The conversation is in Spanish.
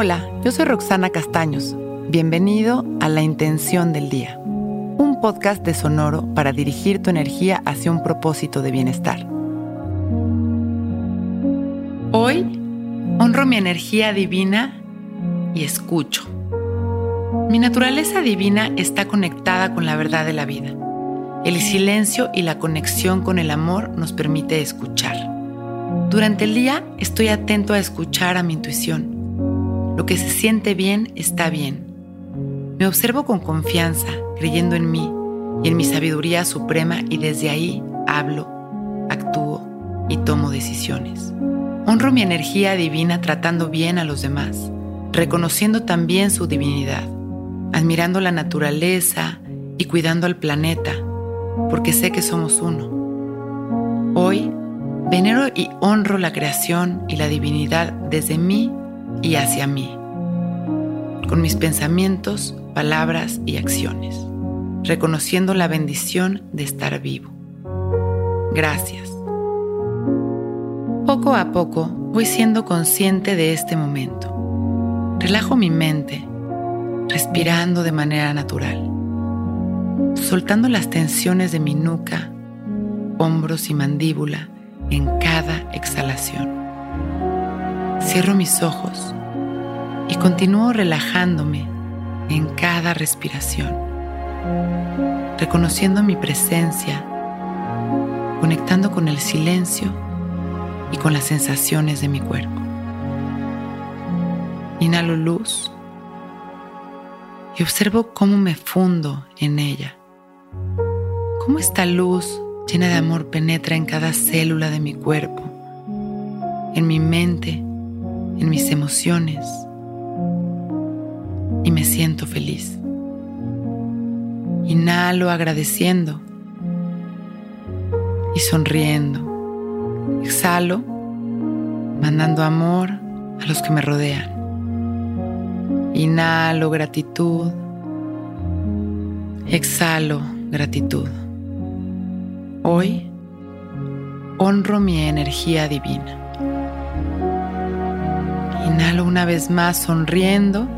Hola, yo soy Roxana Castaños. Bienvenido a La Intención del Día, un podcast de Sonoro para dirigir tu energía hacia un propósito de bienestar. Hoy honro mi energía divina y escucho. Mi naturaleza divina está conectada con la verdad de la vida. El silencio y la conexión con el amor nos permite escuchar. Durante el día estoy atento a escuchar a mi intuición lo que se siente bien está bien. Me observo con confianza, creyendo en mí y en mi sabiduría suprema y desde ahí hablo, actúo y tomo decisiones. Honro mi energía divina tratando bien a los demás, reconociendo también su divinidad, admirando la naturaleza y cuidando al planeta, porque sé que somos uno. Hoy, venero y honro la creación y la divinidad desde mí y hacia mí, con mis pensamientos, palabras y acciones, reconociendo la bendición de estar vivo. Gracias. Poco a poco voy siendo consciente de este momento. Relajo mi mente, respirando de manera natural, soltando las tensiones de mi nuca, hombros y mandíbula en cada exhalación. Cierro mis ojos y continúo relajándome en cada respiración, reconociendo mi presencia, conectando con el silencio y con las sensaciones de mi cuerpo. Inhalo luz y observo cómo me fundo en ella, cómo esta luz llena de amor penetra en cada célula de mi cuerpo, en mi mente, en mis emociones siento feliz. Inhalo agradeciendo y sonriendo. Exhalo mandando amor a los que me rodean. Inhalo gratitud. Exhalo gratitud. Hoy honro mi energía divina. Inhalo una vez más sonriendo